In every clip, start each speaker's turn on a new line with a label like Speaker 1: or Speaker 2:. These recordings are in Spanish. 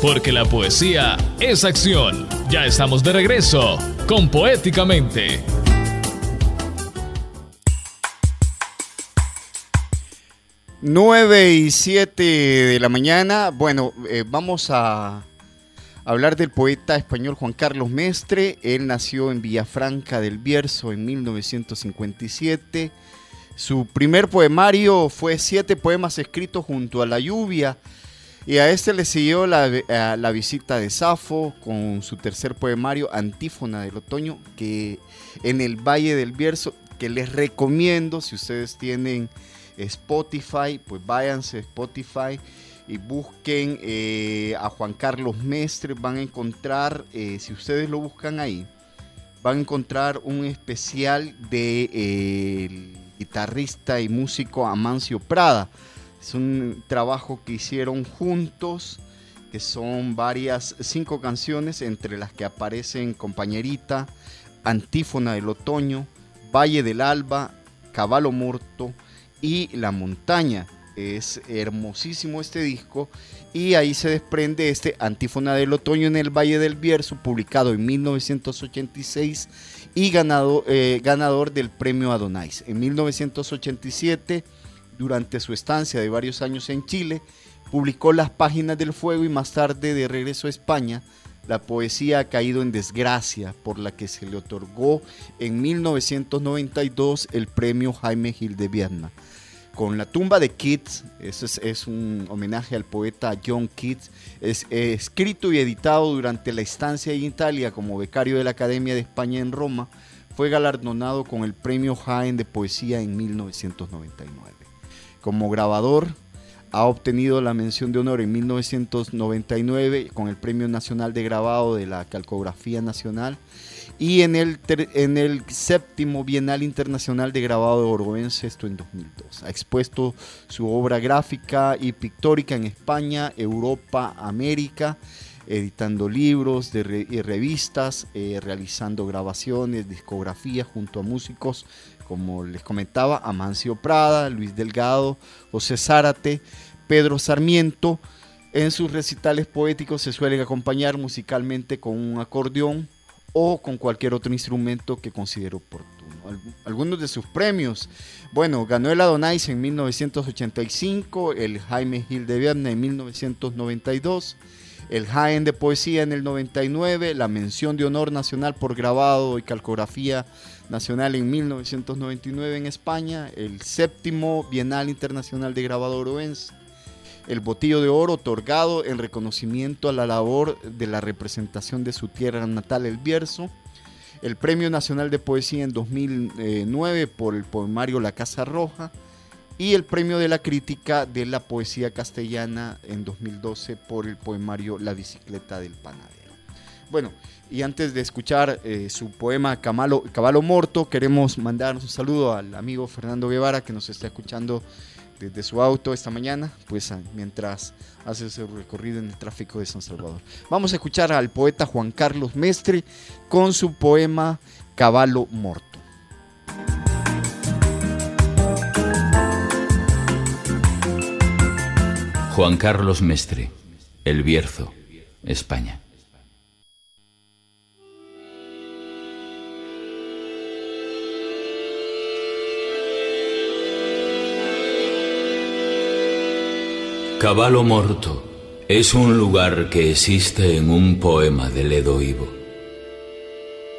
Speaker 1: porque la poesía es acción. Ya estamos de regreso con Poéticamente.
Speaker 2: 9 y 7 de la mañana. Bueno, eh, vamos a hablar del poeta español Juan Carlos Mestre. Él nació en Villafranca del Bierzo en 1957. Su primer poemario fue siete poemas escritos junto a la lluvia. Y a este le siguió la, la, visita de Safo con su tercer poemario, Antífona del Otoño, que en el Valle del Bierzo, que les recomiendo si ustedes tienen Spotify, pues váyanse a Spotify y busquen eh, a Juan Carlos Mestre, van a encontrar, eh, si ustedes lo buscan ahí, van a encontrar un especial de eh, guitarrista y músico Amancio Prada. Es un trabajo que hicieron juntos, que son varias, cinco canciones, entre las que aparecen Compañerita, Antífona del Otoño, Valle del Alba, Caballo Muerto y La Montaña. Es hermosísimo este disco y ahí se desprende este Antífona del Otoño en el Valle del Bierzo, publicado en 1986 y ganado, eh, ganador del premio Adonais. En 1987, durante su estancia de varios años en Chile, publicó Las Páginas del Fuego y más tarde, de regreso a España, la poesía ha caído en desgracia, por la que se le otorgó en 1992 el premio Jaime Gil de Viedma con La tumba de Keats, eso es, un homenaje al poeta John Keats, es escrito y editado durante la estancia en Italia como becario de la Academia de España en Roma, fue galardonado con el premio Jaén de Poesía en 1999. Como grabador, ha obtenido la mención de honor en 1999 con el Premio Nacional de Grabado de la Calcografía Nacional y en el, en el séptimo Bienal Internacional de Grabado de Oroense, esto en 2002. Ha expuesto su obra gráfica y pictórica en España, Europa, América, editando libros y revistas, eh, realizando grabaciones, discografía junto a músicos, como les comentaba, Amancio Prada, Luis Delgado, José Zárate, Pedro Sarmiento. En sus recitales poéticos se suelen acompañar musicalmente con un acordeón, o con cualquier otro instrumento que considere oportuno. Algunos de sus premios, bueno, ganó el Adonais en 1985, el Jaime Gil de Vierne en 1992, el Jaén de Poesía en el 99, la mención de honor nacional por grabado y calcografía nacional en 1999 en España, el séptimo Bienal Internacional de Grabado Oroense, el botillo de oro otorgado en reconocimiento a la labor de la representación de su tierra natal, el Bierzo, el Premio Nacional de Poesía en 2009 por el poemario La Casa Roja y el Premio de la Crítica de la Poesía Castellana en 2012 por el poemario La Bicicleta del Panadero. Bueno, y antes de escuchar eh, su poema Caballo Morto, queremos mandar un saludo al amigo Fernando Guevara que nos está escuchando desde su auto esta mañana, pues mientras hace su recorrido en el tráfico de San Salvador. Vamos a escuchar al poeta Juan Carlos Mestre con su poema Caballo Morto.
Speaker 3: Juan Carlos Mestre, El Bierzo, España. Caballo Morto es un lugar que existe en un poema de Ledo Ivo.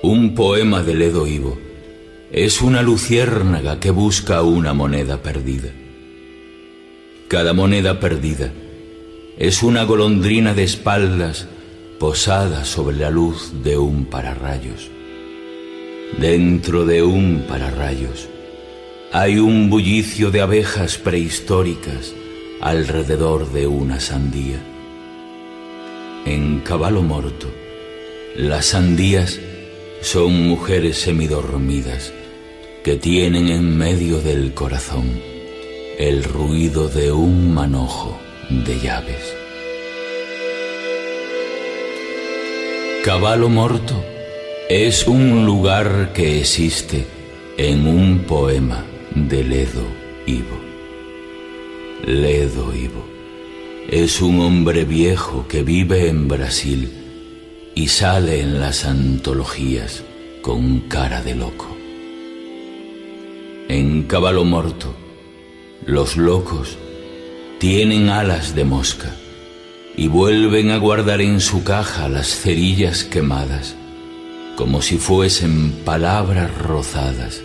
Speaker 3: Un poema de Ledo Ivo es una luciérnaga que busca una moneda perdida. Cada moneda perdida es una golondrina de espaldas posada sobre la luz de un pararrayos. Dentro de un pararrayos hay un bullicio de abejas prehistóricas alrededor de una sandía. En caballo morto, las sandías son mujeres semidormidas que tienen en medio del corazón el ruido de un manojo de llaves. Caballo morto es un lugar que existe en un poema de Ledo Ivo. Ledo Ivo, es un hombre viejo que vive en Brasil y sale en las antologías con cara de loco. En Caballo Morto, los locos tienen alas de mosca y vuelven a guardar en su caja las cerillas quemadas, como si fuesen palabras rozadas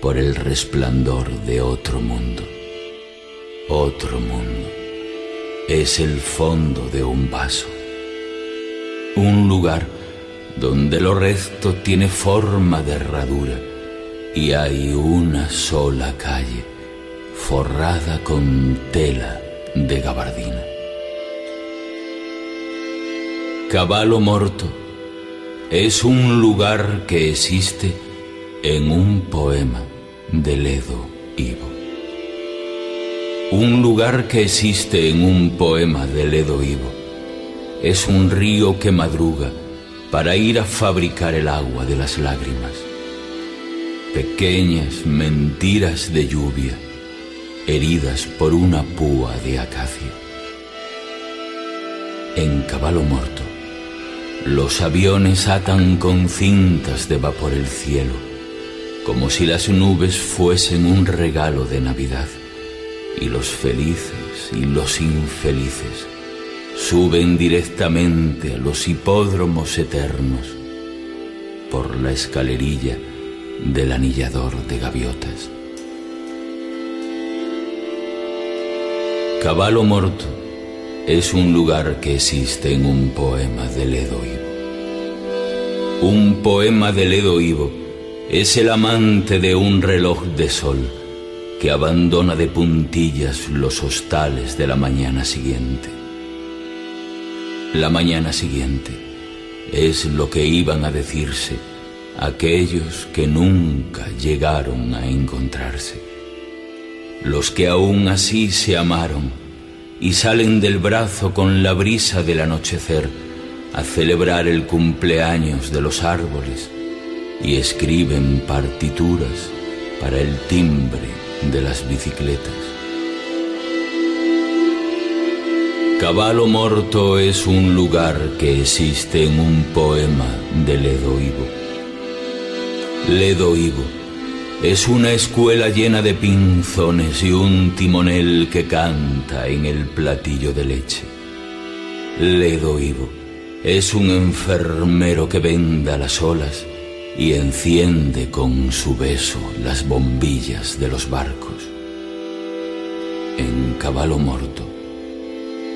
Speaker 3: por el resplandor de otro mundo. Otro mundo. Es el fondo de un vaso. Un lugar donde lo resto tiene forma de herradura y hay una sola calle forrada con tela de gabardina. Caballo Morto es un lugar que existe en un poema de Ledo Ivo. Un lugar que existe en un poema de Ledo Ivo es un río que madruga para ir a fabricar el agua de las lágrimas. Pequeñas mentiras de lluvia heridas por una púa de acacia. En caballo muerto, los aviones atan con cintas de vapor el cielo, como si las nubes fuesen un regalo de Navidad, y los felices y los infelices suben directamente a los hipódromos eternos por la escalerilla del anillador de gaviotas. Caballo Morto es un lugar que existe en un poema de Ledo Ivo. Un poema de Ledo Ivo es el amante de un reloj de sol que abandona de puntillas los hostales de la mañana siguiente. La mañana siguiente es lo que iban a decirse aquellos que nunca llegaron a encontrarse, los que aún así se amaron y salen del brazo con la brisa del anochecer a celebrar el cumpleaños de los árboles y escriben partituras para el timbre de las bicicletas. Caballo Morto es un lugar que existe en un poema de Ledo Ivo. Ledo Ivo es una escuela llena de pinzones y un timonel que canta en el platillo de leche. Ledo Ivo es un enfermero que venda las olas y enciende con su beso las bombillas de los barcos. En caballo morto,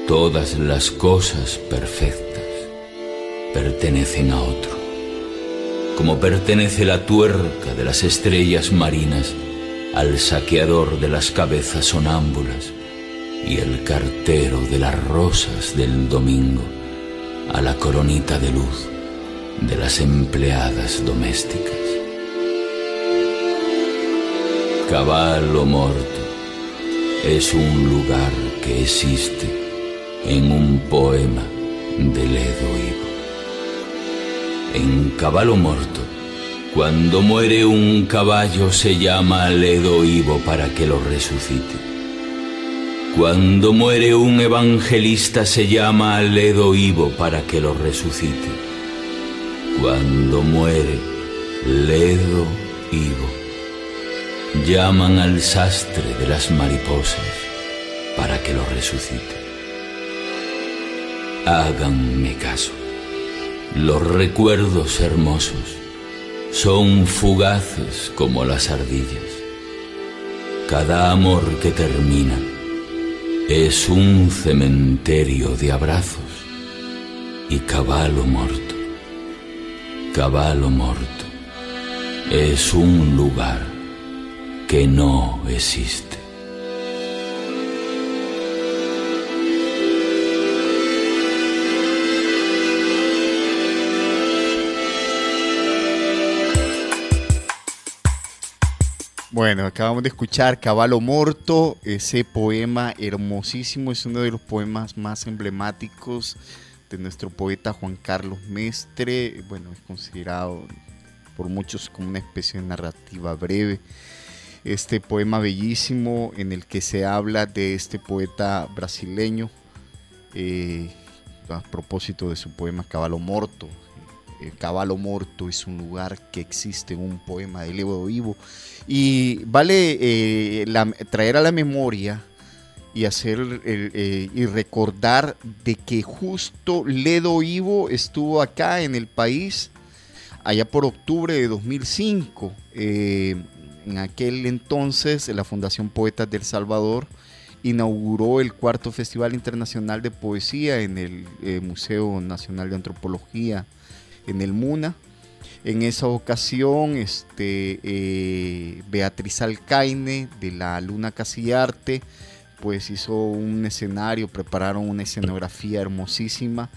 Speaker 3: todas las cosas perfectas pertenecen a otro como pertenece la tuerca de las estrellas marinas al saqueador de las cabezas sonámbulas y el cartero de las rosas del domingo a la coronita de luz de las empleadas domésticas. Caballo Morto es un lugar que existe en un poema de Ledo Ivo en caballo muerto. Cuando muere un caballo se llama Ledo Ivo para que lo resucite. Cuando muere un evangelista se llama Ledo Ivo para que lo resucite. Cuando muere Ledo Ivo, llaman al sastre de las mariposas para que lo resucite. Háganme caso. Los recuerdos hermosos son fugaces como las ardillas. Cada amor que termina es un cementerio de abrazos y caballo muerto. Caballo muerto es un lugar que no existe.
Speaker 2: Bueno, acabamos de escuchar Caballo Morto, ese poema hermosísimo, es uno de los poemas más emblemáticos de nuestro poeta Juan Carlos Mestre. Bueno, es considerado por muchos como una especie de narrativa breve. Este poema bellísimo en el que se habla de este poeta brasileño eh, a propósito de su poema Caballo Morto. El Caballo Morto es un lugar que existe en un poema de Ledo Vivo. Y vale eh, traer a la memoria y hacer eh, y recordar de que justo Ledo Ivo estuvo acá en el país allá por octubre de 2005. Eh, en aquel entonces la Fundación Poetas del Salvador inauguró el cuarto Festival Internacional de Poesía en el Museo Nacional de Antropología en el MUNA. En esa ocasión, este, Beatriz Alcaine de la Luna Casillarte pues hizo un escenario, prepararon una escenografía hermosísima.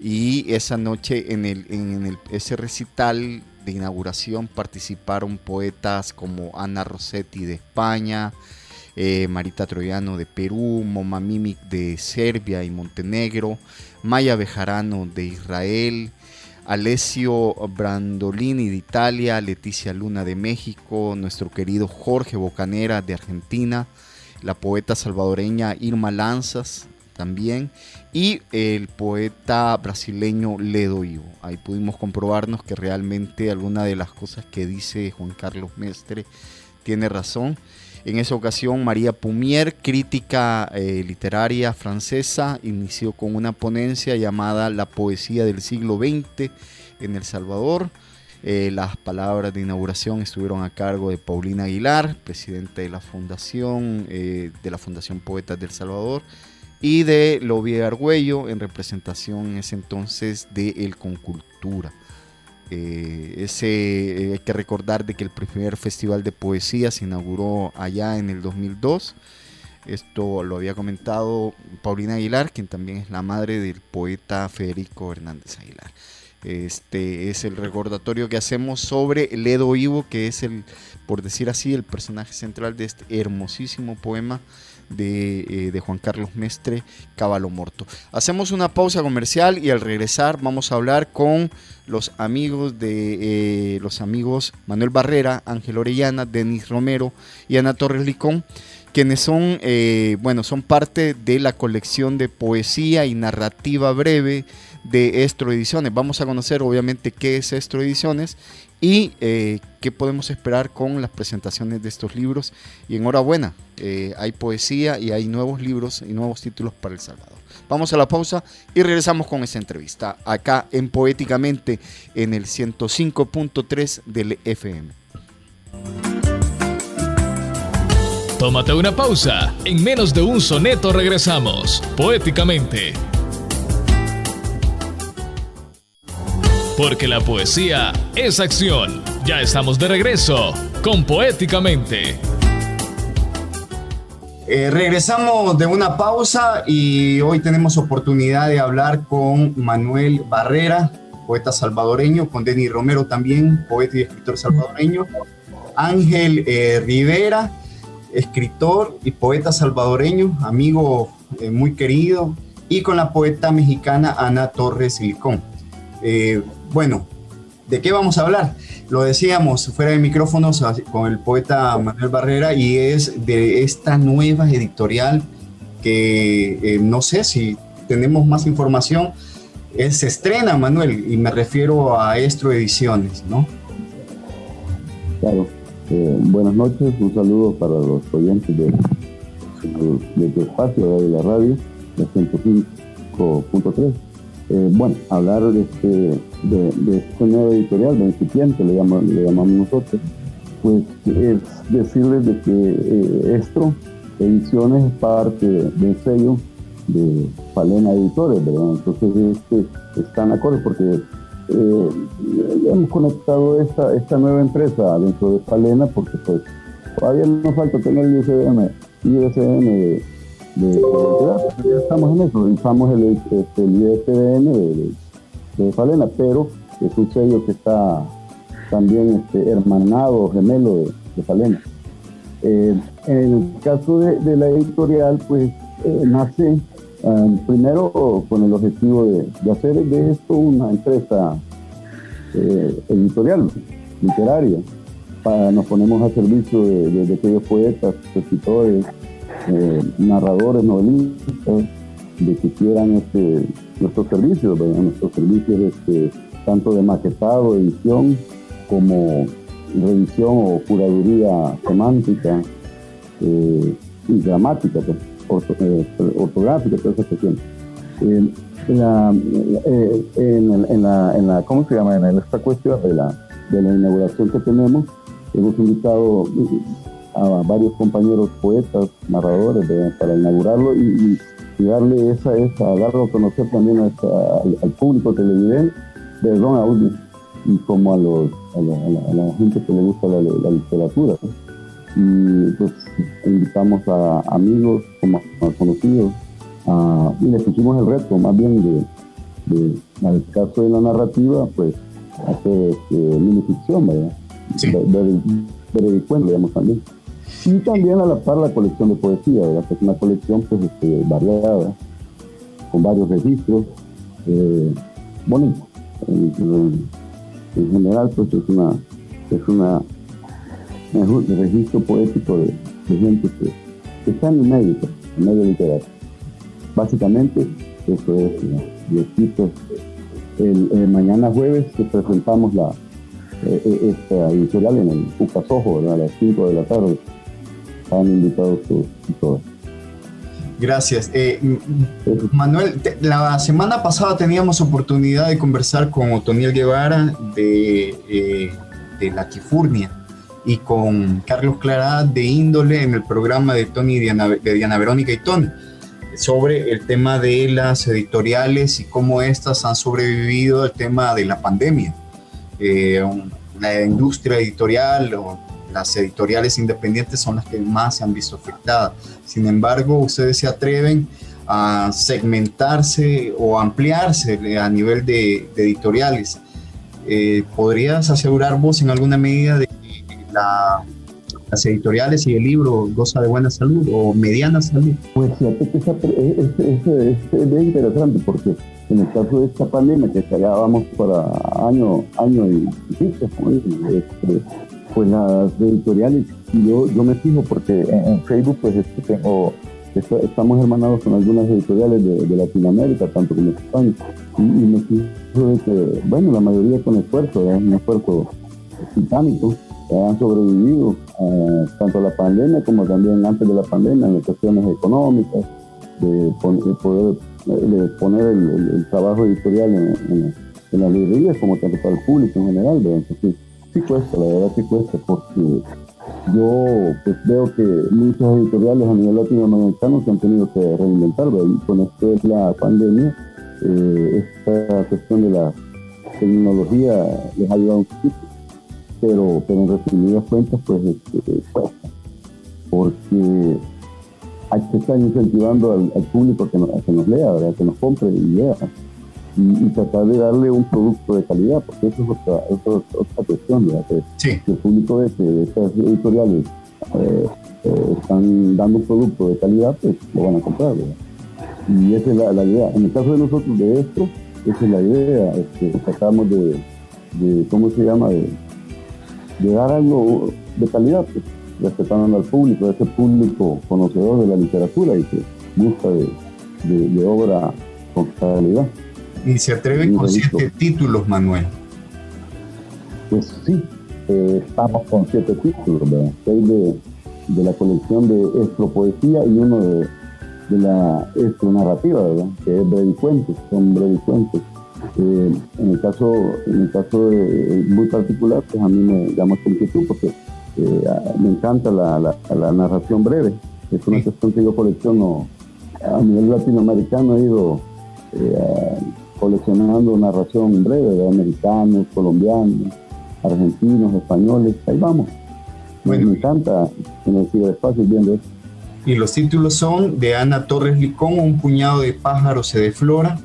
Speaker 2: Y esa noche en ese recital de inauguración participaron poetas como Ana Rossetti de España, eh, Marita Troyano de Perú, Moma Mimic de Serbia y Montenegro, Maya Bejarano de Israel, Alessio Brandolini de Italia, Leticia Luna de México, nuestro querido Jorge Bocanera de Argentina, la poeta salvadoreña Irma Lanzas también y el poeta brasileño Ledo Ivo. Ahí pudimos comprobarnos que realmente alguna de las cosas que dice Juan Carlos Mestre tiene razón. En esa ocasión, María Pumier, crítica eh, literaria francesa, inició con una ponencia llamada La poesía del siglo XX en El Salvador. Eh, las palabras de inauguración estuvieron a cargo de Paulina Aguilar, presidenta de la Fundación, eh, de la Fundación Poetas del Salvador, y de Lobby Argüello en representación en ese entonces de El Concultura. Eh, ese, hay que recordar de que el primer festival de poesía se inauguró allá en el 2002. Esto lo había comentado Paulina Aguilar, quien también es la madre del poeta Federico Hernández Aguilar. Este es el recordatorio que hacemos sobre Ledo Ivo, que es el, por decir así, el personaje central de este hermosísimo poema de, eh, Juan Carlos Mestre, Caballo Morto. Hacemos una pausa comercial y al regresar vamos a hablar con los amigos de eh, los amigos Manuel Barrera, Ángel Orellana, Denis Romero y Ana Torres Licón quienes son, eh, bueno, son parte de la colección de poesía y narrativa breve de Estro Ediciones. Vamos a conocer obviamente qué es Estro Ediciones y eh, qué podemos esperar con las presentaciones de estos libros. Y enhorabuena, eh, hay poesía y hay nuevos libros y nuevos títulos para El Salvador. Vamos a la pausa y regresamos con esta entrevista acá en Poéticamente en el 105.3 del FM.
Speaker 1: Tómate una pausa. En menos de un soneto regresamos. Poéticamente. Porque la poesía es acción. Ya estamos de regreso con Poéticamente.
Speaker 2: Eh, regresamos de una pausa y hoy tenemos oportunidad de hablar con Manuel Barrera, poeta salvadoreño, con Denis Romero también, poeta y escritor salvadoreño, Ángel eh, Rivera, escritor y poeta salvadoreño, amigo eh, muy querido, y con la poeta mexicana Ana Torres Silicón. Bueno, ¿de qué vamos a hablar? Lo decíamos fuera de micrófonos con el poeta Manuel Barrera y es de esta nueva editorial que eh, no sé si tenemos más información. se estrena, Manuel, y me refiero a Estro Ediciones, ¿no?
Speaker 4: Claro. Eh, buenas noches, un saludo para los oyentes de, de, tu espacio de la radio, de 105.3. Eh, bueno, hablar este, de, de, este nuevo editorial, de incipiente, le, llamamos, le llamamos nosotros, pues es decirles de que eh, Estro Ediciones es parte del sello de Palena Editores, ¿verdad? Entonces este, están acuerdo porque eh, hemos conectado esta, esta nueva empresa dentro de Palena porque pues todavía nos falta tener el ISBN, ISBN de de, ya estamos en eso, usamos el, este, el ISBN de, de, Falena, pero es un sello que está también este, hermanado, gemelo de, de Falena. Eh, en el caso de, la editorial, pues eh, nace um, primero con el objetivo de, hacer de esto una empresa eh, editorial, literaria. Para, nos ponemos a servicio de, aquellos poetas, escritores, eh, narradores, novelistas, de que quieran este, nuestros servicios, nuestros servicios este, tanto de maquetado, edición, como revisión o curaduría semántica eh, y gramática, pues, eh, ortográfica, todas esas cuestiones. Eh, en, la, en, la, en, la, ¿cómo se llama? En esta cuestión de la, de la inauguración que tenemos, hemos invitado a varios compañeros poetas, narradores para inaugurarlo y, darle esa, esa, darlo a conocer también al, público televidente, perdón, a y como a, los, a, la, gente que le gusta la, literatura. Y pues invitamos a amigos, como a conocidos, y le pusimos el reto más bien de, de, al caso de la narrativa, pues hacer este, mini ficción, ¿verdad? Sí. digamos también. Y también a la par la colección de poesía, ¿verdad? es una colección pues, este, variada, con varios registros, eh, bonito. En, general, pues es una, es una un registro poético de, gente que, está en el medio, pues, en el medio literario. Básicamente, eso es, aquí pues, el, mañana jueves presentamos la, eh, eh, editorial en el Ucasojo, a las 5 de la tarde han invitado todos
Speaker 5: Gracias. Eh, Manuel, la semana pasada teníamos oportunidad de conversar con Otoniel Guevara de, eh, de La Quifurnia y con Carlos Clara de Índole en el programa de Tony Diana, de Diana Verónica y Tony sobre el tema de las editoriales y cómo éstas han sobrevivido al tema de la pandemia. Eh, la industria editorial o las editoriales independientes son las que más se han visto afectadas. Sin embargo, ustedes se atreven a segmentarse o ampliarse a nivel de, editoriales. Eh, ¿Podrías asegurar vos en alguna medida de que las editoriales y el libro goza de buena salud o mediana salud?
Speaker 4: Pues fíjate que es, bien interesante porque en el caso de esta pandemia que ya vamos para año, año y pico, este, pues las editoriales, yo, yo me fijo porque en, Facebook pues tengo, estamos hermanados con algunas editoriales de, Latinoamérica, tanto como España, y, me fijo de que, bueno, la mayoría con esfuerzo, es un esfuerzo titánico, han sobrevivido eh, tanto a la pandemia como también antes de la pandemia en cuestiones económicas, de, poder de poner el, trabajo editorial en, las librerías como tanto para el público en general. Entonces, sí cuesta, la verdad que cuesta, porque yo pues veo que muchas editoriales a nivel latinoamericano se han tenido que reinventar, y con esto de la pandemia, eh, esta cuestión de la tecnología les ha ayudado un poquito, pero, pero en resumidas cuentas pues este, cuesta, porque hay que estar incentivando al, público que nos, que nos lea, ¿verdad? que nos compre y lea y, tratar de darle un producto de calidad, porque eso es otra, otra cuestión, Que, el público de que estas editoriales eh, eh, están dando un producto de calidad, pues lo van a comprar, Y esa es la, idea. En el caso de nosotros, de esto, esa es la idea, este, tratamos de, de, ¿cómo se llama?, de, dar algo de calidad, pues, respetando al público, a ese público conocedor de la literatura y que gusta de, de obra con calidad.
Speaker 5: Y se atreve con siete títulos, Manuel.
Speaker 4: Pues sí, eh, estamos con siete títulos, ¿verdad? Seis de, de, la colección de Estropoesía y uno de, de la Estronarrativa, ¿verdad? Que es brevicuentes, son brevicuentes. Eh, en el caso, en el caso de, muy particular, pues a mí me llama inquietud porque eh, me encanta la, la, narración breve. Es una cuestión que yo colecciono a nivel latinoamericano, he ido eh, coleccionando narración breve de americanos, colombianos, argentinos, españoles, ahí vamos. Bueno, me encanta en el ciberespacio viendo esto.
Speaker 5: Y los títulos son de Ana Torres Licón, Un puñado de pájaros se deflora,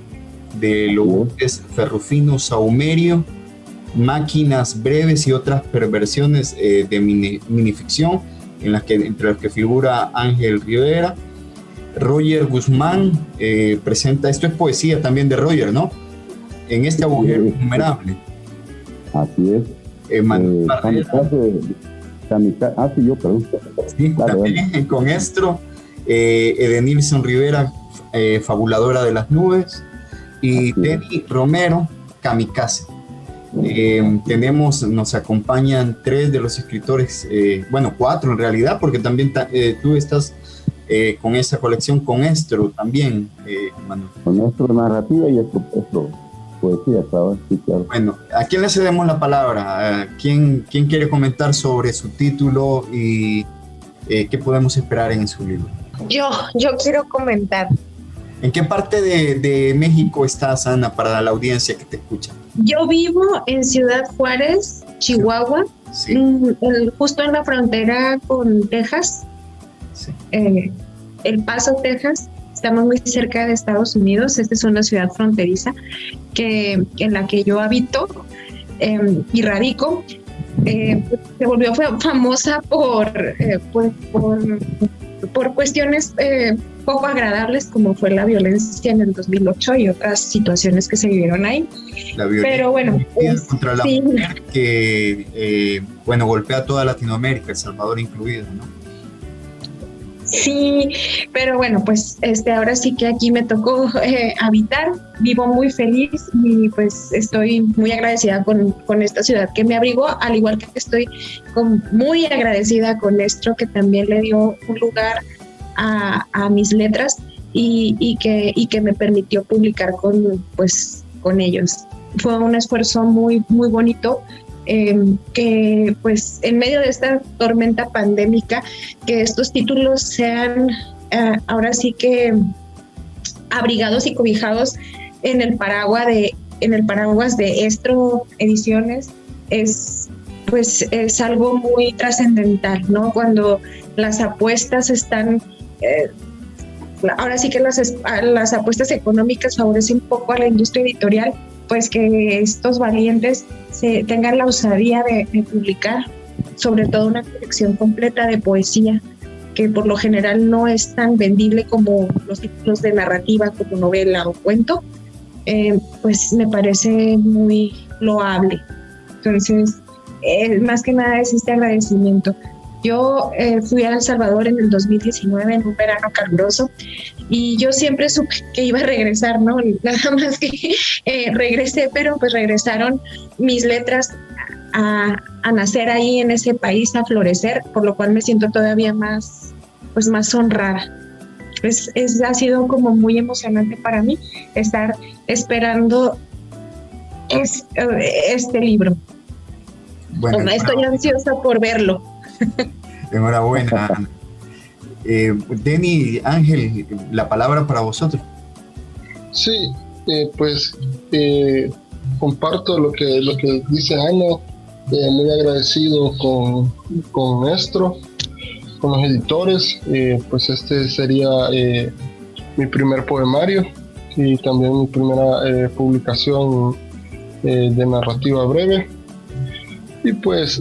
Speaker 5: de Lourdes Ferrufino Saumerio, Máquinas breves y otras perversiones eh, de minificción, en las que, entre las que figura Ángel Rivera, Roger Guzmán eh, presenta, esto es poesía también de Roger, ¿no? En este agujero innumerable.
Speaker 4: Así es.
Speaker 5: Eh,
Speaker 4: ah, sí, yo, perdón.
Speaker 5: Sí, también con esto, eh, Edenilson Rivera, eh, Fabuladora de las Nubes, y Denny Romero, Kamikaze. Eh, tenemos, nos acompañan tres de los escritores, eh, bueno, cuatro en realidad, porque también tú estás con esa colección con Estro también,
Speaker 4: Manuel. Con Estro narrativa y esto, poesía, ¿sabes?
Speaker 5: Bueno, ¿a quién le cedemos la palabra? ¿Quién, ¿Quién quiere comentar sobre su título y qué podemos esperar en su libro?
Speaker 6: Yo, yo quiero comentar.
Speaker 5: ¿En qué parte de, México estás, Ana, para la audiencia que te escucha?
Speaker 6: Yo vivo en Ciudad Juárez, Chihuahua, mm, justo en la frontera con Texas, eh, El Paso, Texas. Estamos muy cerca de Estados Unidos. Esta es una ciudad fronteriza que, en la que yo habito em, y radico. Eh, se volvió famosa por, eh, pues, por por cuestiones eh, poco agradables como fue la violencia en el 2008 y otras situaciones que se vivieron ahí.
Speaker 5: La violencia pero bueno, contra la mujer que eh, bueno golpea a toda Latinoamérica, El Salvador incluido, ¿no?
Speaker 6: Sí, pero bueno, pues este ahora sí que aquí me tocó eh, habitar, vivo muy feliz y pues estoy muy agradecida con, esta ciudad que me abrigó, al igual que estoy muy agradecida con Nestro que también le dio un lugar a, mis letras y, que, y que me permitió publicar con, pues, con ellos. Fue un esfuerzo muy, muy bonito Em, que pues en medio de esta tormenta pandémica, que estos títulos sean eh, ahora sí que abrigados y cobijados en el paraguas de en el paraguas de Estro Ediciones es pues es algo muy trascendental, ¿no? Cuando las apuestas están eh, ahora sí que las, las apuestas económicas favorecen un poco a la industria editorial, pues que estos valientes se tengan la osadía de, publicar, sobre todo una colección completa de poesía, que por lo general no es tan vendible como los títulos de narrativa, como novela o cuento, eh, pues me parece muy loable. Entonces, eh, más que nada es este agradecimiento. Yo eh, fui a El Salvador en el 2019, en un verano caluroso, y yo siempre supe que iba a regresar, ¿no? Nada más que eh, regresé, pero pues regresaron mis letras a, nacer ahí en ese país, a florecer, por lo cual me siento todavía más, pues más honrada. Es, es, ha sido como muy emocionante para mí estar esperando este libro. Bueno, Estoy ansiosa por verlo.
Speaker 5: Enhorabuena. Eh, Denny, Ángel, la palabra para vosotros.
Speaker 7: Sí, eh, pues eh, comparto lo que, lo que dice Ana, eh, muy agradecido con, con Nestro, con los editores, pues este sería mi primer poemario y también mi primera publicación de narrativa breve. Y pues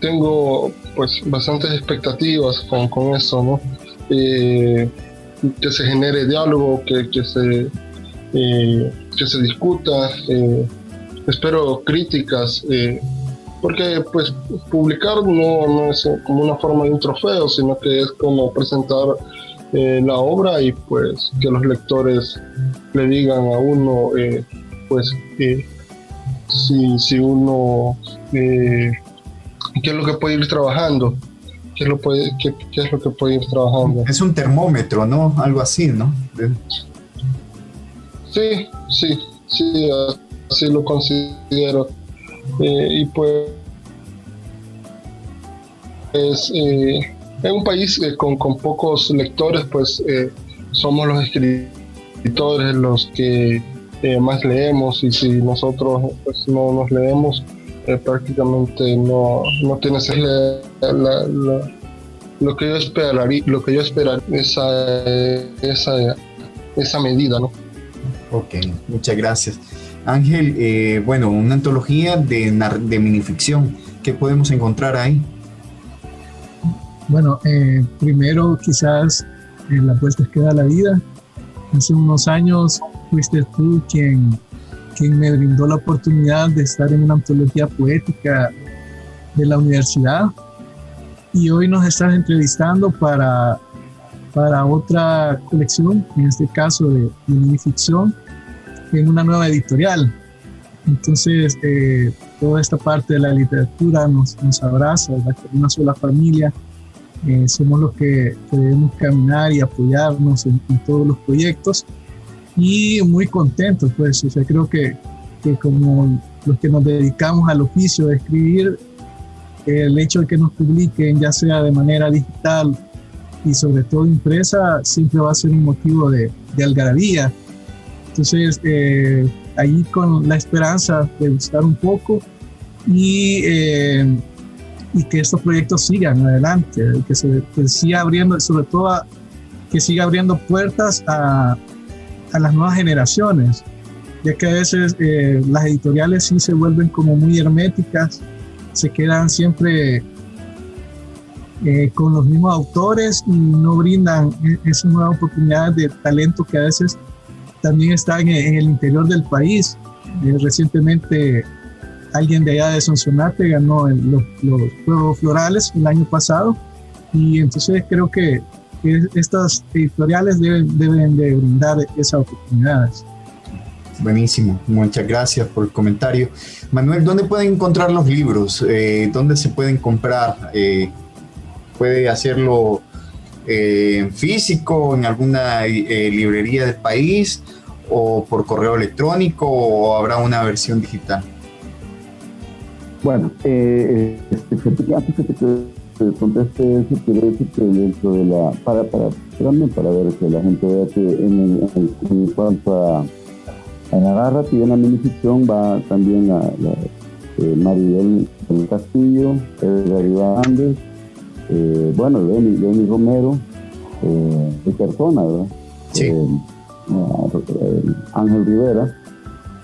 Speaker 7: tengo pues bastantes expectativas con, con eso, ¿no? Eh, que se genere diálogo, que, que se, eh, que se discuta, eh, espero críticas, porque pues publicar no, no, es como una forma de un trofeo, sino que es como presentar la obra y pues que los lectores le digan a uno, pues si, si uno qué es lo que puede ir trabajando, qué es lo, puede, qué, es lo que puede ir trabajando.
Speaker 5: Es un termómetro, ¿no? Algo así, ¿no?
Speaker 7: Sí, sí, sí, así lo considero. Eh, y pues es, eh, en un país eh, con, con, pocos lectores, pues somos los escritores los que más leemos y si nosotros pues, no nos leemos, prácticamente no, no tienes lo que yo esperaría, lo que yo esperaría esa, esa, esa medida, ¿no?
Speaker 5: Ok, muchas gracias. Ángel, eh, bueno, una antología de, de minificción, ¿qué podemos encontrar ahí?
Speaker 8: Bueno, eh, primero quizás en la vueltas que da la vida. Hace unos años fuiste tú quien quien me brindó la oportunidad de estar en una antología poética de la universidad y hoy nos estás entrevistando para, para otra colección, en este caso de, de ficción, en una nueva editorial. Entonces, eh, toda esta parte de la literatura nos, nos abraza, una sola familia. Eh, somos los que, debemos caminar y apoyarnos en, todos los proyectos y muy contentos, pues, o sea, creo que, que como los que nos dedicamos al oficio de escribir, el hecho de que nos publiquen, ya sea de manera digital y sobre todo impresa, siempre va a ser un motivo de, de algarabía. Entonces, eh, ahí con la esperanza de buscar un poco y, eh, y que estos proyectos sigan adelante, que se siga abriendo, sobre todo que siga abriendo puertas a, a, las nuevas generaciones, ya que a veces eh, las editoriales sí se vuelven como muy herméticas, se quedan siempre eh, con los mismos autores y no brindan e-, esas nuevas oportunidades de talento que a veces también están en, el interior del país. Eh, recientemente alguien de allá de Sonsonate ganó los, Juegos Florales el año pasado y entonces creo que, estas editoriales deben, deben de brindar esas oportunidades.
Speaker 5: Buenísimo, muchas gracias por el comentario. Manuel, ¿dónde pueden encontrar los libros? Eh, ¿Dónde se pueden comprar? Eh, ¿Puede hacerlo eh, en físico, en alguna eh, librería del país, o por correo electrónico, o habrá una versión digital?
Speaker 4: Bueno, eh, este, antes que te conteste eso, quiero decir que dentro de la. Para, para, para ver que la gente vea que en, en, cuanto a, a la narrativa en la minificción va también a, la, eh, Maribel Castillo, Edgar Andes, eh, bueno, Lenny, Romero, eh, de persona, ¿verdad?
Speaker 5: Sí. Eh,
Speaker 4: eh, Ángel Rivera,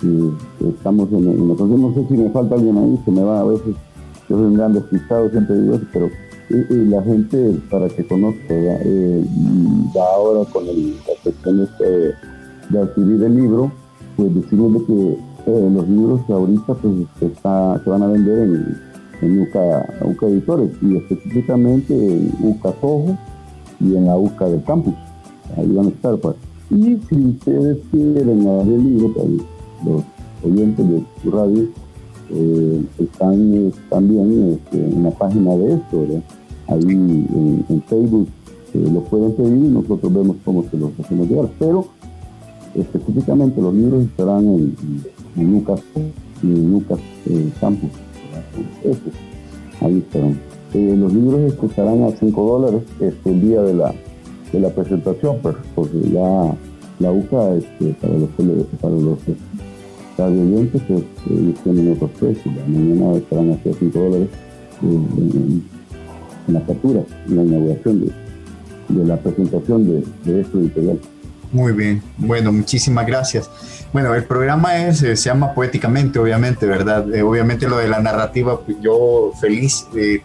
Speaker 4: y estamos en, nosotros no sé si me falta alguien ahí, se me va a veces, yo soy un gran despistado, siempre digo eso, pero la gente para que conozca, eh, ya ahora con el, la cuestión de, de adquirir el libro, pues decirles que los libros que ahorita pues está, se van a vender en en UCA, UCA Editores y específicamente en UCA Soho y en la UCA del campus. Ahí van a estar. Pues. Y si ustedes quieren leer el libro, pues, los oyentes de su radio eh, están eh, también este, en la página de esto, ahí en, Facebook eh, lo pueden pedir y nosotros vemos cómo se los hacemos llegar. Pero específicamente los libros estarán en, en, UCA y en UCA Campus. Ahí están. Eh, los libros estarán a 5 dólares este, el día de la, de la presentación, pues, porque ya la UCA, este, para los, para los oyentes, pues, ellos tienen otros precios. La mañana estarán a 5 dólares en, la captura, en la inauguración de, de la presentación de, de este editorial.
Speaker 5: Muy bien, bueno, muchísimas gracias. Bueno, el programa es, eh, se llama Poéticamente, obviamente, ¿verdad? Eh, obviamente lo de la narrativa, pues, yo feliz, eh,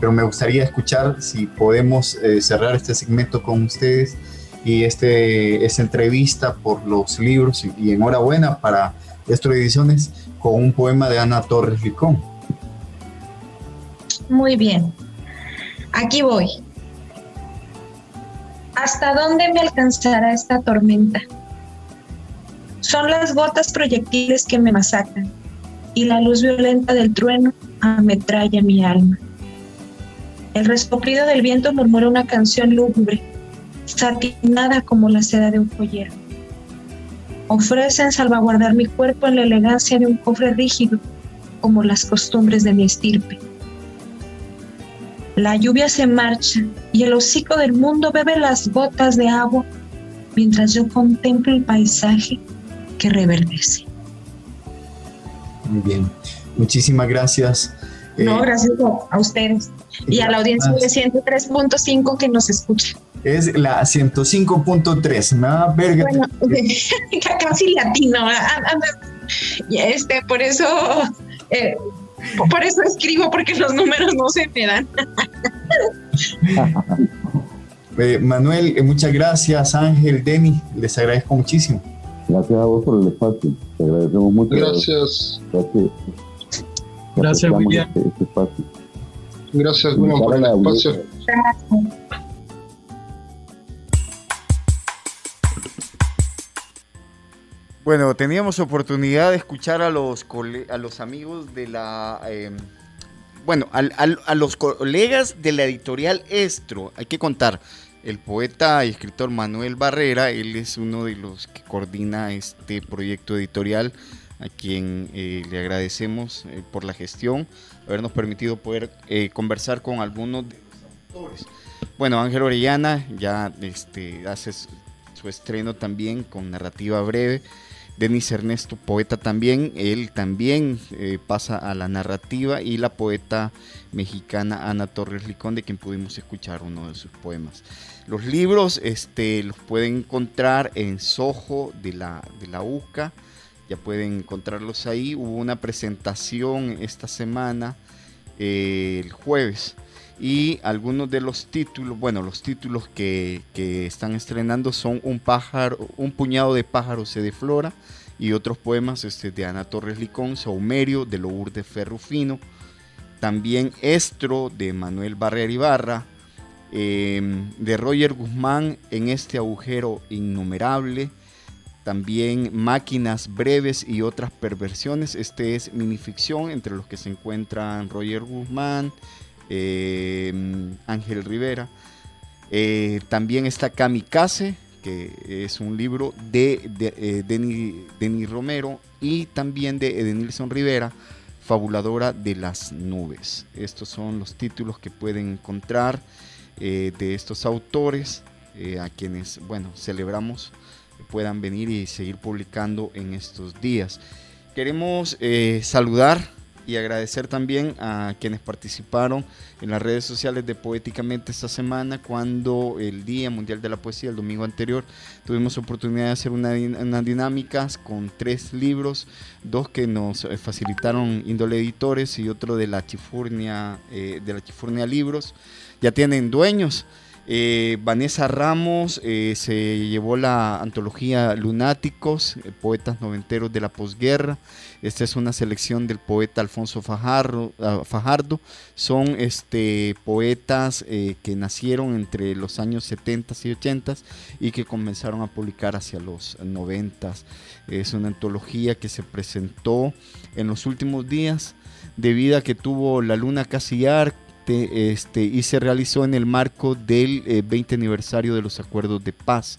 Speaker 5: pero me gustaría escuchar si podemos cerrar este segmento con ustedes y este, esta entrevista por los libros y, enhorabuena para Estro Ediciones con un poema de Ana Torres Licón.
Speaker 6: Muy bien, aquí voy. ¿Hasta dónde me alcanzará esta tormenta? Son las gotas proyectiles que me masacran y la luz violenta del trueno ametralla mi alma. El resoplido del viento murmura una canción lúgubre, satinada como la seda de un joyero. Ofrecen salvaguardar mi cuerpo en la elegancia de un cofre rígido, como las costumbres de mi estirpe. La lluvia se marcha y el hocico del mundo bebe las gotas de agua mientras yo contemplo el paisaje que reverdece.
Speaker 5: Muy bien, muchísimas gracias.
Speaker 6: No, eh, gracias a ustedes y a la audiencia de 103.5 que nos escucha.
Speaker 5: Es la 105.3, me va a ver. Bueno,
Speaker 6: casi latino. Este, por eso, eh, por eso escribo, porque los números no se me dan.
Speaker 5: Eh, Manuel, muchas gracias. Ángel, Denny, les agradezco muchísimo.
Speaker 4: Gracias a vos por el espacio. Te agradecemos mucho.
Speaker 7: Gracias.
Speaker 8: Gracias, Gracias William.
Speaker 7: Este, este espacio. Gracias, William, por el espacio.
Speaker 2: Bueno, teníamos oportunidad de escuchar a los, a los amigos de la... Em, bueno, a, los colegas de la editorial Estro, hay que contar, el poeta y escritor Manuel Barrera, él es uno de los que coordina este proyecto editorial, a quien eh, le agradecemos eh, por la gestión, habernos permitido poder eh, conversar con algunos de los autores. Bueno, Ángel Orellana ya este, hace su estreno también con narrativa breve. Denis Ernesto, poeta también, él también eh, pasa a la narrativa y la poeta mexicana Ana Torres Licón, de quien pudimos escuchar uno de sus poemas. Los libros este, los pueden encontrar en Soho de la, de la UCA, ya pueden encontrarlos ahí. Hubo una presentación esta semana, eh, el jueves, y algunos de los títulos, bueno, los títulos que, están estrenando son Un pájaro, un puñado de pájaros se de flora y otros poemas este, de Ana Torres Licón, Saumerio de Lourdes Ferrufino, también Estro de Manuel Barrera Ibarra, em, de Roger Guzmán en este agujero innumerable, también Máquinas Breves y otras perversiones. Este es minificción, entre los que se encuentran Roger Guzmán, eh, Ángel Rivera. Eh, también está Kamikaze, que es un libro de, de eh, Denis, Romero y también de Edenilson Rivera, Fabuladora de las Nubes. Estos son los títulos que pueden encontrar de estos autores, a quienes, bueno, celebramos puedan venir y seguir publicando en estos días. Queremos saludar y agradecer también a quienes participaron en las redes sociales de Poéticamente esta semana cuando el Día Mundial de la Poesía, el domingo anterior, tuvimos oportunidad de hacer unas una dinámicas con tres libros, dos que nos eh, facilitaron Índole Editores y otro de la Chifurnia, eh, de la Chifurnia Libros. Ya tienen dueños. Eh, Vanessa Ramos se llevó la antología Lunáticos, Poetas Noventeros de la Posguerra. Esta es una selección del poeta Alfonso Fajardo. Ah, Fajardo. Son este, poetas eh, que nacieron entre los años 70 y 80 y que comenzaron a publicar hacia los 90. Es una antología que se presentó en los últimos días de vida que tuvo la Luna Casillar este, y se realizó en el marco del 20 eh, aniversario de los acuerdos de paz.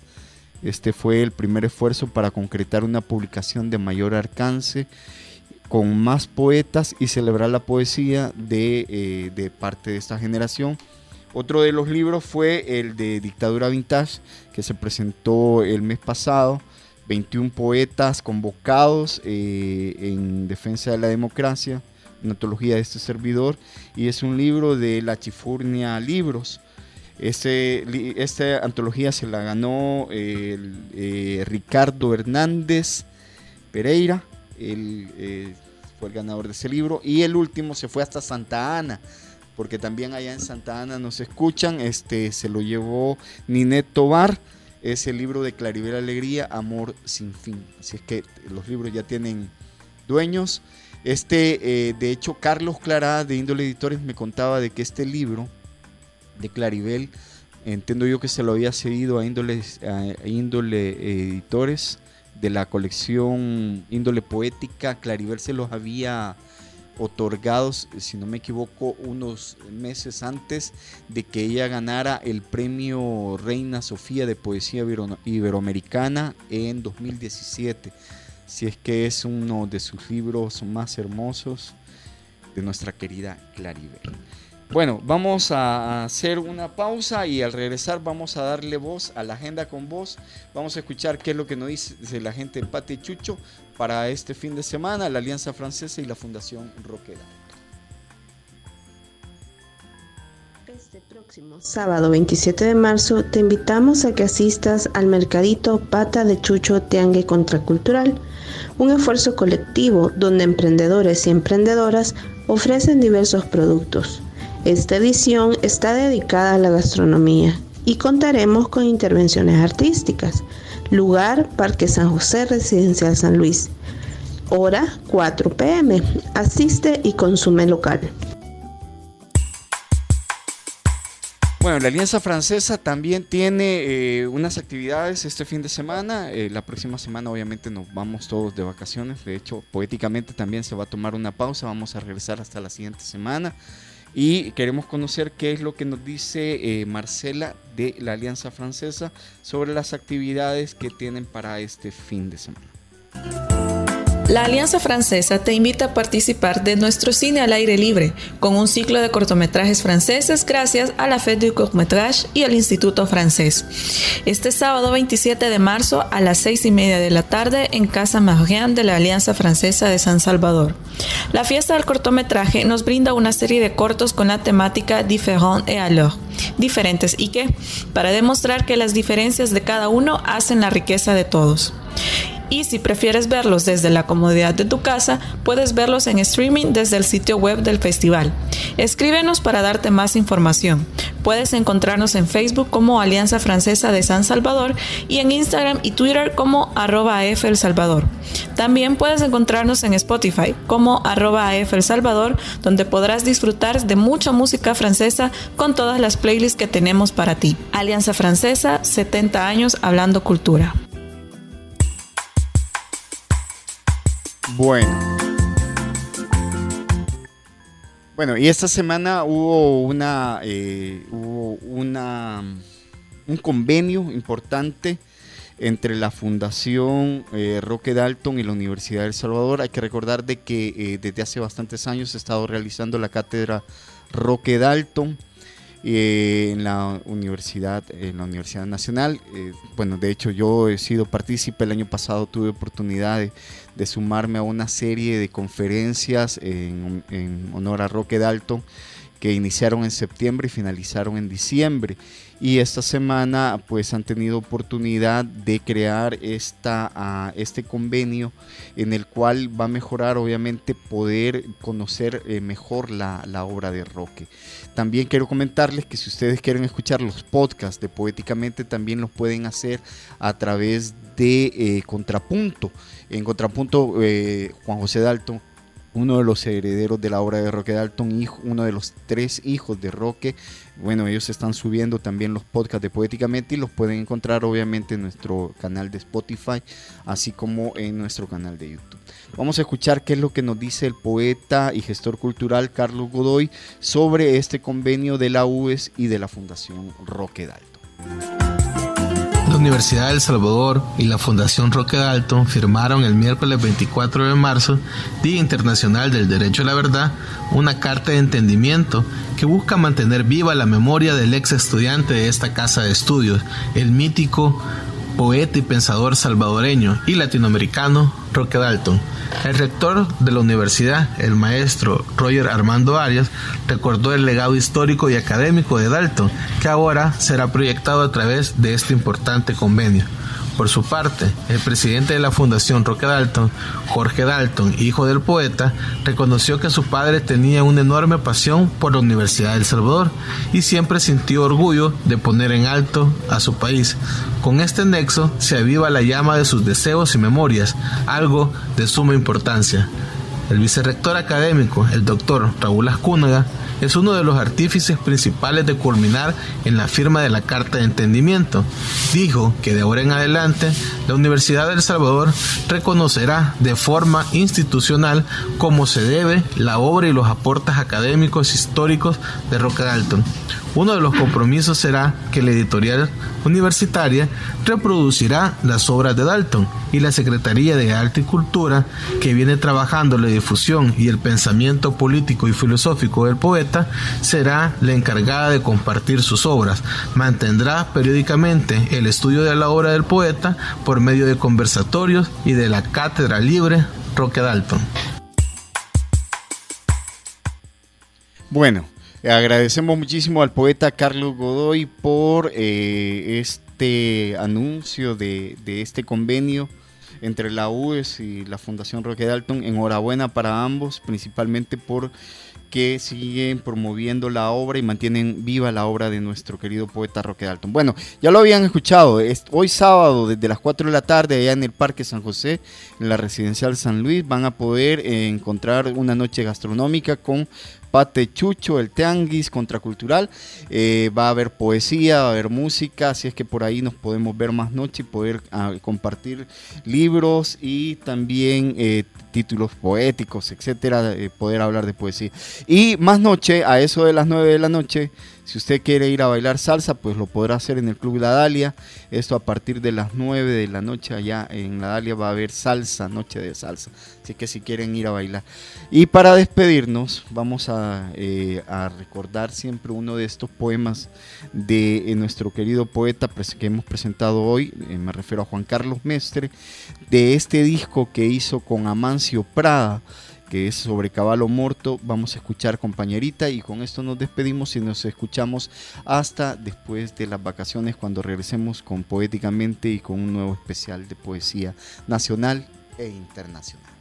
Speaker 2: Este fue el primer esfuerzo para concretar una publicación de mayor alcance con más poetas y celebrar la poesía de, eh, de, parte de esta generación. Otro de los libros fue el de Dictadura Vintage, que se presentó el mes pasado. 21 poetas convocados eh, en defensa de la democracia, antología de este servidor, y es un libro de la Chifurnia Libros. Esta antología se la ganó eh, Ricardo Hernández Pereira, él eh, fue el ganador de ese libro, y el último se fue hasta Santa Ana, porque también allá en Santa Ana nos escuchan, este, se lo llevó Ninet Tobar, es el libro de Claribel Alegría, Amor sin fin. Así es que los libros ya tienen dueños. Este, eh, de hecho, Carlos Clara de Índole Editores me contaba de que este libro de Claribel. Entiendo yo que se lo había cedido a Índole, a Editores de la colección Índole Poética. Claribel se los había otorgado, si no me equivoco, unos meses antes de que ella ganara el premio Reina Sofía de Poesía Iberoamericana en 2017. Si es que es uno de sus libros más hermosos de nuestra querida Claribel. Bueno, vamos a hacer una pausa y al regresar vamos a darle voz a la agenda con voz. Vamos a escuchar qué es lo que nos dice la gente de Pate Chucho para este fin de semana, la Alianza Francesa y la Fundación Roquera.
Speaker 9: Sábado 27 de marzo te invitamos a que asistas al mercadito Pata de Chucho Tiangue Contracultural, un esfuerzo colectivo donde emprendedores y emprendedoras ofrecen diversos productos esta edición está dedicada a la gastronomía y contaremos con intervenciones artísticas. Lugar, Parque San José, Residencial San Luis. Hora 4 pm. Asiste y consume local.
Speaker 2: Bueno, la Alianza Francesa también tiene eh, unas actividades este fin de semana. Eh, la próxima semana obviamente nos vamos todos de vacaciones. De hecho, poéticamente también se va a tomar una pausa. Vamos a regresar hasta la siguiente semana. Y queremos conocer qué es lo que nos dice eh, Marcela de la Alianza Francesa sobre las actividades que tienen para este fin de semana.
Speaker 10: La Alianza Francesa te invita a participar de nuestro cine al aire libre, con un ciclo de cortometrajes franceses gracias a la Fête du Court-Métrage y al Instituto Francés. Este sábado 27 de marzo a las 6 y media de la tarde en Casa Marianne de la Alianza Francesa de San Salvador. La fiesta del cortometraje nos brinda una serie de cortos con la temática Différent et alors, diferentes y qué, para demostrar que las diferencias de cada uno hacen la riqueza de todos. Y si prefieres verlos desde la comodidad de tu casa, puedes verlos en streaming desde el sitio web del festival. Escríbenos para darte más información. Puedes encontrarnos en Facebook como Alianza Francesa de San Salvador y en Instagram y Twitter como arroba El Salvador. También puedes encontrarnos en Spotify como arroba El Salvador, donde podrás disfrutar de mucha música francesa con todas las playlists que tenemos para ti. Alianza Francesa, 70 años hablando cultura.
Speaker 2: Bueno. Bueno, y esta semana hubo una, eh, hubo una un convenio importante entre la Fundación eh, Roque Dalton y la Universidad de Salvador. Hay que recordar de que eh, desde hace bastantes años he estado realizando la cátedra Roque Dalton en la universidad, en la Universidad Nacional. bueno, de hecho yo he sido partícipe el año pasado, tuve oportunidad de de sumarme a una serie de conferencias en, honor a Roque Dalton que iniciaron en septiembre y finalizaron en diciembre. Y esta semana pues han tenido oportunidad de crear esta, ah, este convenio en el cual va a mejorar obviamente poder conocer eh, mejor la, obra de Roque. También quiero comentarles que si ustedes quieren escuchar los podcasts de Poéticamente también los pueden hacer a través de eh, Contrapunto. En contrapunto, eh, Juan José Dalton, uno de los herederos de la obra de Roque Dalton, hijo, uno de los tres hijos de Roque. Bueno, ellos están subiendo también los podcasts de Poéticamente y los pueden encontrar obviamente en nuestro canal de Spotify, así como en nuestro canal de YouTube. Vamos a escuchar qué es lo que nos dice el poeta y gestor cultural Carlos Godoy sobre este convenio de la UES y de la Fundación Roque Dalton.
Speaker 11: La Universidad de El Salvador y la Fundación Roque Dalton firmaron el miércoles 24 de marzo, Día Internacional del Derecho a la Verdad, una carta de entendimiento que busca mantener viva la memoria del ex estudiante de esta casa de estudios, el mítico poeta y pensador salvadoreño y latinoamericano Roque Dalton. El rector de la universidad, el maestro Roger Armando Arias, recordó el legado histórico y académico de Dalton, que ahora será proyectado a través de este importante convenio. Por su parte, el presidente de la Fundación Roque Dalton, Jorge Dalton, hijo del poeta, reconoció que su padre tenía una enorme pasión por la Universidad de El Salvador y siempre sintió orgullo de poner en alto a su país. Con este nexo se aviva la llama de sus deseos y memorias, algo de suma importancia. El vicerrector académico, el doctor Raúl Ascúnaga, es uno de los artífices principales de culminar en la firma de la Carta de Entendimiento. Dijo que de ahora en adelante la Universidad de El Salvador reconocerá de forma institucional como se debe la obra y los aportes académicos históricos de Roque Dalton. Uno de los compromisos será que la editorial universitaria reproducirá las obras de Dalton y la Secretaría de Arte y Cultura, que viene trabajando la difusión y el pensamiento político y filosófico del poeta, será la encargada de compartir sus obras. Mantendrá periódicamente el estudio de la obra del poeta por medio de conversatorios y de la cátedra libre Roque Dalton.
Speaker 2: Bueno, Agradecemos muchísimo al poeta Carlos Godoy por eh, este anuncio de, este convenio entre la UES y la Fundación Roque Dalton. Enhorabuena para ambos, principalmente por que siguen promoviendo la obra y mantienen viva la obra de nuestro querido poeta Roque Dalton. Bueno, ya lo habían escuchado, hoy sábado desde las 4 de la tarde allá en el Parque San José, en la Residencial San Luis, van a poder eh, encontrar una noche gastronómica con Pate Chucho, el Teanguis Contracultural. Eh, va a haber poesía, va a haber música, así es que por ahí nos podemos ver más noche y poder ah, compartir libros y también eh, títulos poéticos, etcétera, poder hablar de poesía. Y más noche, a eso de las 9 de la noche, si usted quiere ir a bailar salsa, pues lo podrá hacer en el Club La Dalia. Esto a partir de las 9 de la noche allá en La Dalia va a haber salsa, noche de salsa. Así que si quieren ir a bailar. Y para despedirnos, vamos a, eh, recordar siempre uno de estos poemas de eh, nuestro querido poeta que hemos presentado hoy. Eh, me refiero a Juan Carlos Mestre, de este disco que hizo con Amancio Prada que es sobre Caballo Morto. Vamos a escuchar compañerita y con esto nos despedimos y nos escuchamos hasta después de las vacaciones cuando regresemos con Poéticamente y con un nuevo especial de poesía nacional e internacional.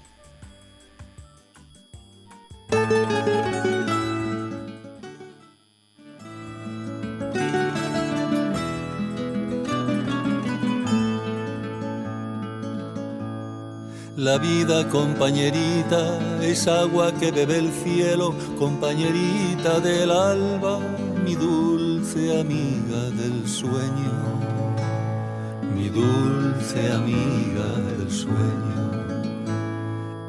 Speaker 12: La vida, compañerita, es agua que bebe el cielo, compañerita del alba, mi dulce amiga del sueño, mi dulce amiga del sueño.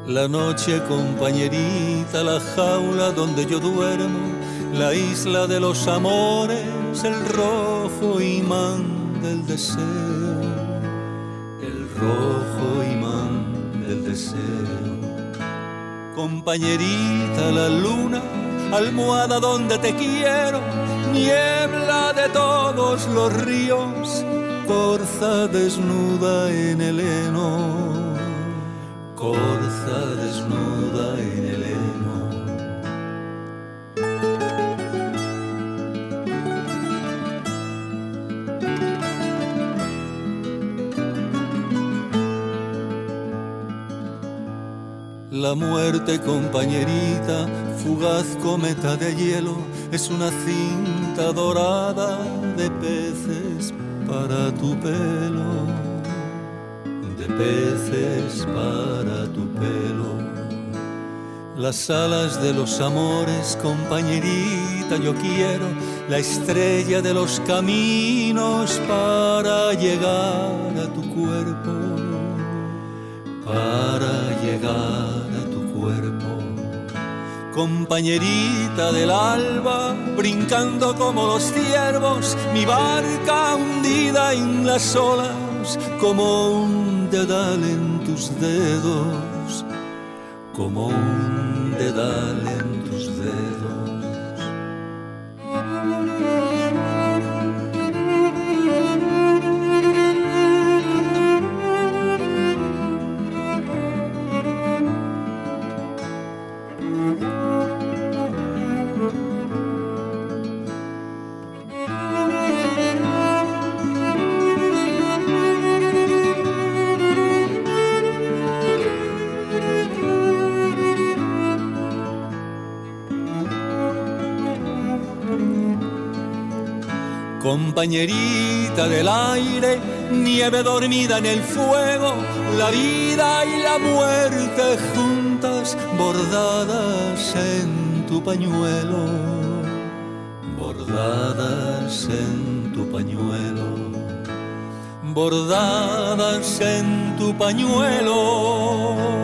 Speaker 12: La noche, compañerita, la jaula donde yo duermo, la isla de los amores, el rojo imán del deseo, el rojo Compañerita la luna, almohada donde te quiero, niebla de todos los ríos, corza desnuda en el heno, corza desnuda en el heno. La muerte, compañerita, fugaz cometa de hielo, es una cinta dorada de peces para tu pelo, de peces para tu pelo. Las alas de los amores, compañerita, yo quiero la estrella de los caminos para llegar a tu cuerpo, para llegar compañerita del alba, brincando como los ciervos, mi barca hundida en las olas, como un dedal en tus dedos, como un dedal en tus dedos. Compañerita del aire, nieve dormida en el fuego, la vida y la muerte juntas, bordadas en tu pañuelo, bordadas en tu pañuelo, bordadas en tu pañuelo.